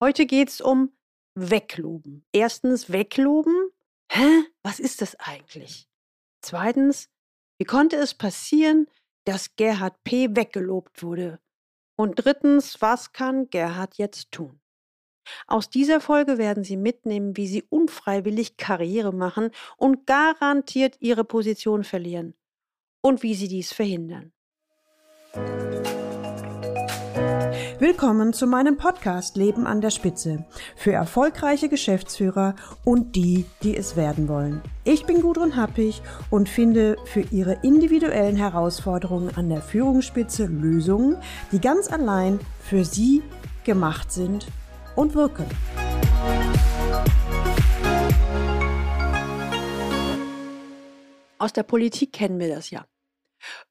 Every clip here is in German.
Heute geht's um Wegloben. Erstens, Wegloben? Hä? Was ist das eigentlich? Zweitens, wie konnte es passieren, dass Gerhard P. weggelobt wurde? Und drittens, was kann Gerhard jetzt tun? Aus dieser Folge werden Sie mitnehmen, wie Sie unfreiwillig Karriere machen und garantiert Ihre Position verlieren und wie Sie dies verhindern. Willkommen zu meinem Podcast Leben an der Spitze für erfolgreiche Geschäftsführer und die, die es werden wollen. Ich bin Gudrun Happig und finde für Ihre individuellen Herausforderungen an der Führungsspitze Lösungen, die ganz allein für Sie gemacht sind und wirken. Aus der Politik kennen wir das ja.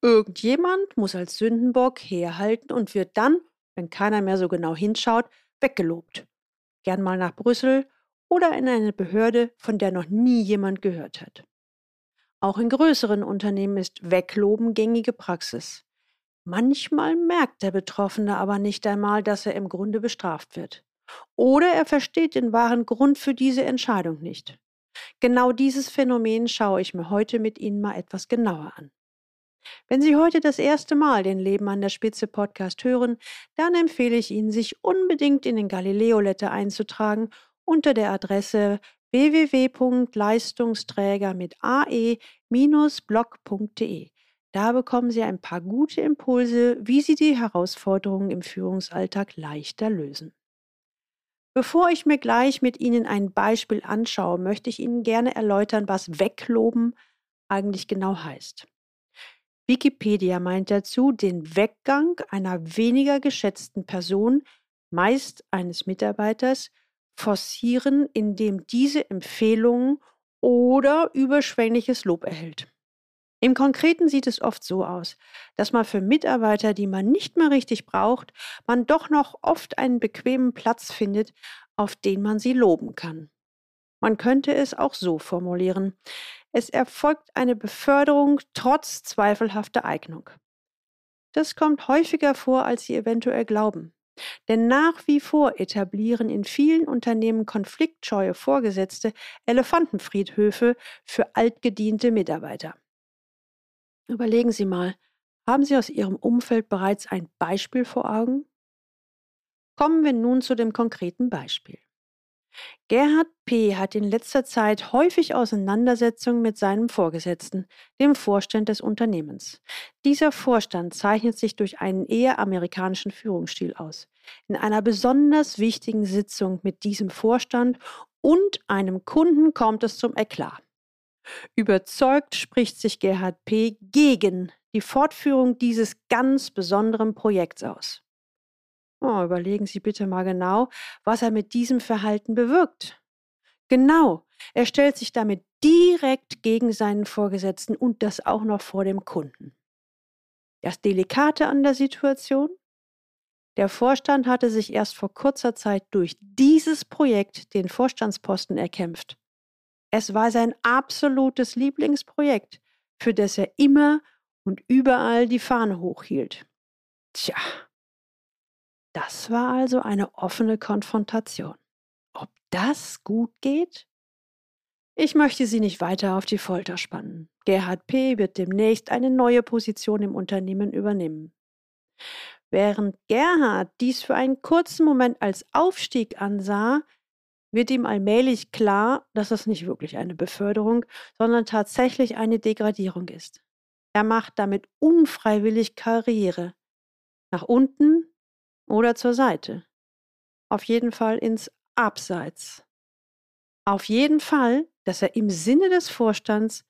Irgendjemand muss als Sündenbock herhalten und wird dann wenn keiner mehr so genau hinschaut, weggelobt. Gern mal nach Brüssel oder in eine Behörde, von der noch nie jemand gehört hat. Auch in größeren Unternehmen ist Wegloben gängige Praxis. Manchmal merkt der Betroffene aber nicht einmal, dass er im Grunde bestraft wird. Oder er versteht den wahren Grund für diese Entscheidung nicht. Genau dieses Phänomen schaue ich mir heute mit Ihnen mal etwas genauer an. Wenn Sie heute das erste Mal den Leben an der Spitze Podcast hören, dann empfehle ich Ihnen, sich unbedingt in den Galileo Letter einzutragen unter der Adresse www.leistungsträger mit ae-blog.de. Da bekommen Sie ein paar gute Impulse, wie Sie die Herausforderungen im Führungsalltag leichter lösen. Bevor ich mir gleich mit Ihnen ein Beispiel anschaue, möchte ich Ihnen gerne erläutern, was Wegloben eigentlich genau heißt. Wikipedia meint dazu den Weggang einer weniger geschätzten Person, meist eines Mitarbeiters, forcieren, indem diese Empfehlungen oder überschwängliches Lob erhält. Im Konkreten sieht es oft so aus, dass man für Mitarbeiter, die man nicht mehr richtig braucht, man doch noch oft einen bequemen Platz findet, auf den man sie loben kann. Man könnte es auch so formulieren. Es erfolgt eine Beförderung trotz zweifelhafter Eignung. Das kommt häufiger vor, als Sie eventuell glauben. Denn nach wie vor etablieren in vielen Unternehmen konfliktscheue Vorgesetzte Elefantenfriedhöfe für altgediente Mitarbeiter. Überlegen Sie mal, haben Sie aus Ihrem Umfeld bereits ein Beispiel vor Augen? Kommen wir nun zu dem konkreten Beispiel. Gerhard P. hat in letzter Zeit häufig Auseinandersetzungen mit seinem Vorgesetzten, dem Vorstand des Unternehmens. Dieser Vorstand zeichnet sich durch einen eher amerikanischen Führungsstil aus. In einer besonders wichtigen Sitzung mit diesem Vorstand und einem Kunden kommt es zum Eklat. Überzeugt spricht sich Gerhard P. gegen die Fortführung dieses ganz besonderen Projekts aus. Oh, überlegen Sie bitte mal genau, was er mit diesem Verhalten bewirkt. Genau, er stellt sich damit direkt gegen seinen Vorgesetzten und das auch noch vor dem Kunden. Das Delikate an der Situation? Der Vorstand hatte sich erst vor kurzer Zeit durch dieses Projekt den Vorstandsposten erkämpft. Es war sein absolutes Lieblingsprojekt, für das er immer und überall die Fahne hochhielt. Tja, das war also eine offene Konfrontation. Ob das gut geht? Ich möchte Sie nicht weiter auf die Folter spannen. Gerhard P. wird demnächst eine neue Position im Unternehmen übernehmen. Während Gerhard dies für einen kurzen Moment als Aufstieg ansah, wird ihm allmählich klar, dass es nicht wirklich eine Beförderung, sondern tatsächlich eine Degradierung ist. Er macht damit unfreiwillig Karriere. Nach unten oder zur Seite. Auf jeden Fall ins Abseits. Auf jeden Fall, dass er im Sinne des Vorstands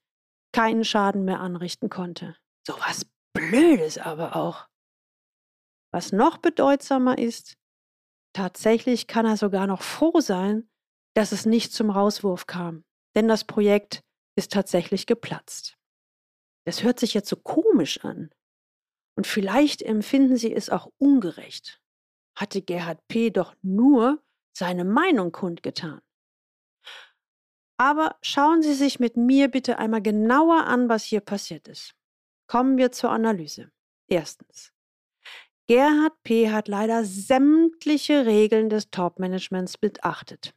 keinen Schaden mehr anrichten konnte. So was Blödes aber auch. Was noch bedeutsamer ist, tatsächlich kann er sogar noch froh sein, dass es nicht zum Rauswurf kam, denn das Projekt ist tatsächlich geplatzt. Das hört sich jetzt so komisch an. Und vielleicht empfinden Sie es auch ungerecht hatte Gerhard P. doch nur seine Meinung kundgetan. Aber schauen Sie sich mit mir bitte einmal genauer an, was hier passiert ist. Kommen wir zur Analyse. Erstens. Gerhard P. hat leider sämtliche Regeln des Top-Managements beachtet.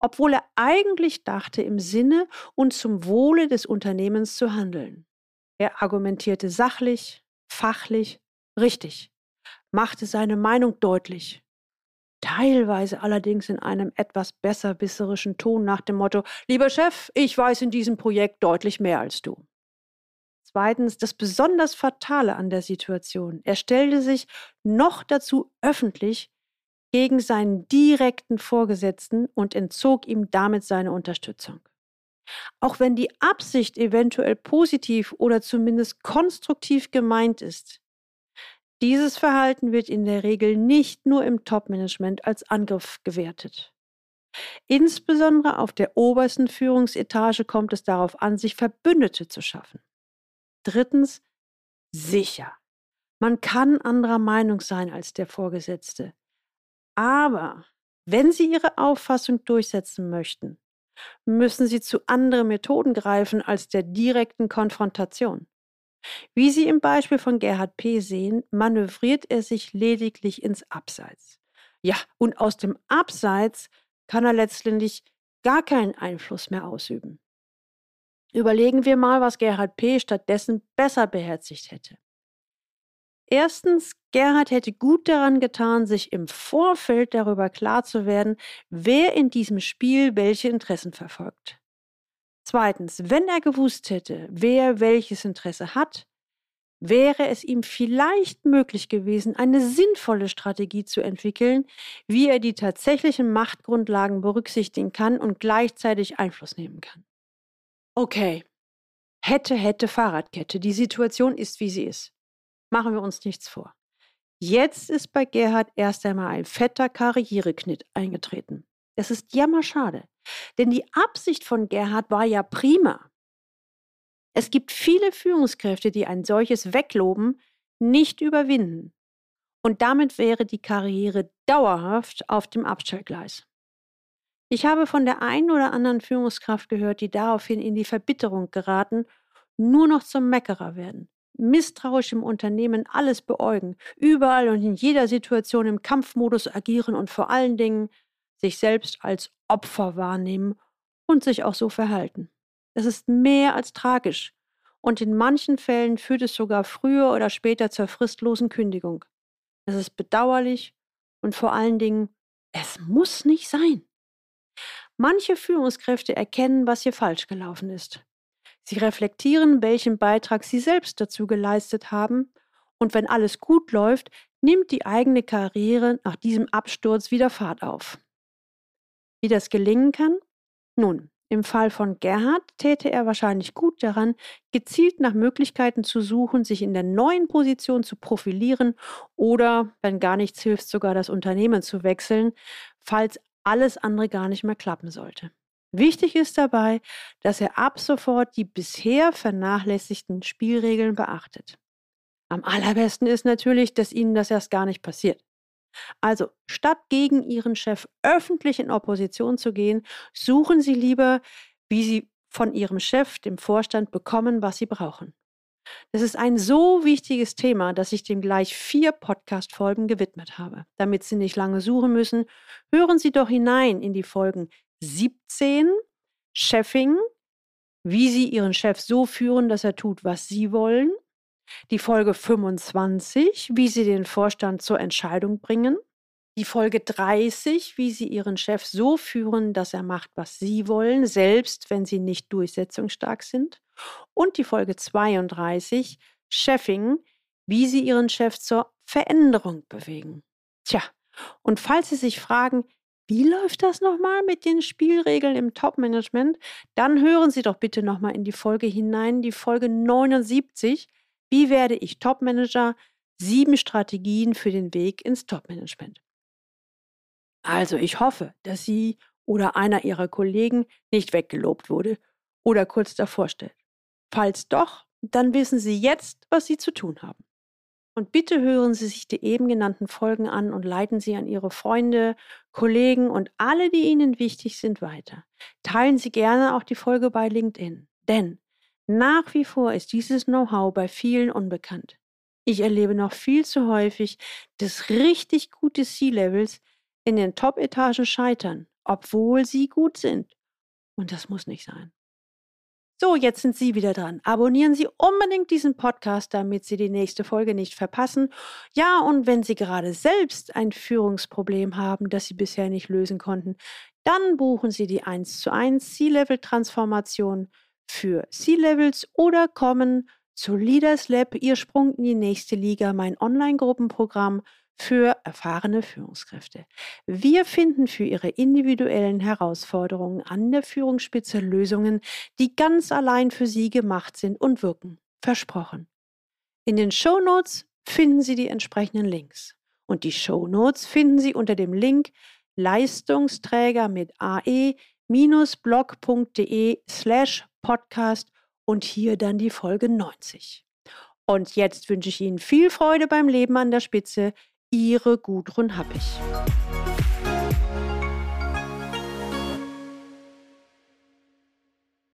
Obwohl er eigentlich dachte, im Sinne und zum Wohle des Unternehmens zu handeln. Er argumentierte sachlich, fachlich, richtig, machte seine Meinung deutlich. Teilweise allerdings in einem etwas besserwisserischen Ton nach dem Motto: Lieber Chef, ich weiß in diesem Projekt deutlich mehr als du. Zweitens, das besonders Fatale an der Situation. Er stellte sich noch dazu öffentlich gegen seinen direkten Vorgesetzten und entzog ihm damit seine Unterstützung. Auch wenn die Absicht eventuell positiv oder zumindest konstruktiv gemeint ist, dieses Verhalten wird in der Regel nicht nur im Top-Management als Angriff gewertet. Insbesondere auf der obersten Führungsetage kommt es darauf an, sich Verbündete zu schaffen. Drittens, sicher. Man kann anderer Meinung sein als der Vorgesetzte. Aber wenn Sie Ihre Auffassung durchsetzen möchten, müssen Sie zu anderen Methoden greifen als der direkten Konfrontation. Wie Sie im Beispiel von Gerhard P. sehen, manövriert er sich lediglich ins Abseits. Ja, und aus dem Abseits kann er letztendlich gar keinen Einfluss mehr ausüben. Überlegen wir mal, was Gerhard P. stattdessen besser beherzigt hätte. Erstens, Gerhard hätte gut daran getan, sich im Vorfeld darüber klar zu werden, wer in diesem Spiel welche Interessen verfolgt. Zweitens, wenn er gewusst hätte, wer welches Interesse hat, wäre es ihm vielleicht möglich gewesen, eine sinnvolle Strategie zu entwickeln, wie er die tatsächlichen Machtgrundlagen berücksichtigen kann und gleichzeitig Einfluss nehmen kann. Okay. Hätte, hätte Fahrradkette. Die Situation ist, wie sie ist. Machen wir uns nichts vor. Jetzt ist bei Gerhard erst einmal ein fetter Karriereknitt eingetreten. Das ist jammerschade. Denn die Absicht von Gerhard war ja prima. Es gibt viele Führungskräfte, die ein solches Wegloben nicht überwinden. Und damit wäre die Karriere dauerhaft auf dem Abstellgleis. Ich habe von der einen oder anderen Führungskraft gehört, die daraufhin in die Verbitterung geraten, nur noch zum Meckerer werden, misstrauisch im Unternehmen alles beäugen, überall und in jeder Situation im Kampfmodus agieren und vor allen Dingen sich selbst als Opfer wahrnehmen und sich auch so verhalten. Das ist mehr als tragisch und in manchen Fällen führt es sogar früher oder später zur fristlosen Kündigung. Es ist bedauerlich und vor allen Dingen, es muss nicht sein. Manche Führungskräfte erkennen, was hier falsch gelaufen ist. Sie reflektieren, welchen Beitrag sie selbst dazu geleistet haben, und wenn alles gut läuft, nimmt die eigene Karriere nach diesem Absturz wieder Fahrt auf. Wie das gelingen kann? Nun, im Fall von Gerhard täte er wahrscheinlich gut daran, gezielt nach Möglichkeiten zu suchen, sich in der neuen Position zu profilieren oder, wenn gar nichts hilft, sogar das Unternehmen zu wechseln, falls alles andere gar nicht mehr klappen sollte. Wichtig ist dabei, dass er ab sofort die bisher vernachlässigten Spielregeln beachtet. Am allerbesten ist natürlich, dass Ihnen das erst gar nicht passiert. Also, statt gegen Ihren Chef öffentlich in Opposition zu gehen, suchen Sie lieber, wie Sie von Ihrem Chef, dem Vorstand, bekommen, was Sie brauchen. Das ist ein so wichtiges Thema, dass ich dem gleich vier Podcast-Folgen gewidmet habe. Damit Sie nicht lange suchen müssen, hören Sie doch hinein in die Folgen 17, Chefing, wie Sie Ihren Chef so führen, dass er tut, was Sie wollen. Die Folge 25, wie Sie den Vorstand zur Entscheidung bringen. Die Folge 30, wie Sie Ihren Chef so führen, dass er macht, was Sie wollen, selbst wenn Sie nicht durchsetzungsstark sind. Und die Folge 32, Chefing, wie Sie Ihren Chef zur Veränderung bewegen. Tja, und falls Sie sich fragen, wie läuft das nochmal mit den Spielregeln im Top-Management? Dann hören Sie doch bitte nochmal in die Folge hinein, die Folge 79. Wie werde ich Top-Manager? Sieben Strategien für den Weg ins Top-Management. Also ich hoffe, dass Sie oder einer Ihrer Kollegen nicht weggelobt wurde oder kurz davor steht. Falls doch, dann wissen Sie jetzt, was Sie zu tun haben. Und bitte hören Sie sich die eben genannten Folgen an und leiten Sie an Ihre Freunde, Kollegen und alle, die Ihnen wichtig sind, weiter. Teilen Sie gerne auch die Folge bei LinkedIn. Denn nach wie vor ist dieses Know-how bei vielen unbekannt. Ich erlebe noch viel zu häufig, dass richtig gute C-Levels in den Top-Etagen scheitern, obwohl sie gut sind. Und das muss nicht sein. So, jetzt sind Sie wieder dran. Abonnieren Sie unbedingt diesen Podcast, damit Sie die nächste Folge nicht verpassen. Ja, und wenn Sie gerade selbst ein Führungsproblem haben, das Sie bisher nicht lösen konnten, dann buchen Sie die 1 zu 1 C-Level-Transformation für C-Levels oder kommen zu Leaders Lab, Ihr Sprung in die nächste Liga, mein Online-Gruppenprogramm für erfahrene Führungskräfte. Wir finden für Ihre individuellen Herausforderungen an der Führungsspitze Lösungen, die ganz allein für Sie gemacht sind und wirken. Versprochen. In den Show Notes finden Sie die entsprechenden Links. Und die Show Notes finden Sie unter dem Link Leistungsträger mit ae-blog.de slash podcast und hier dann die Folge 90. Und jetzt wünsche ich Ihnen viel Freude beim Leben an der Spitze. Ihre Gudrun Happig.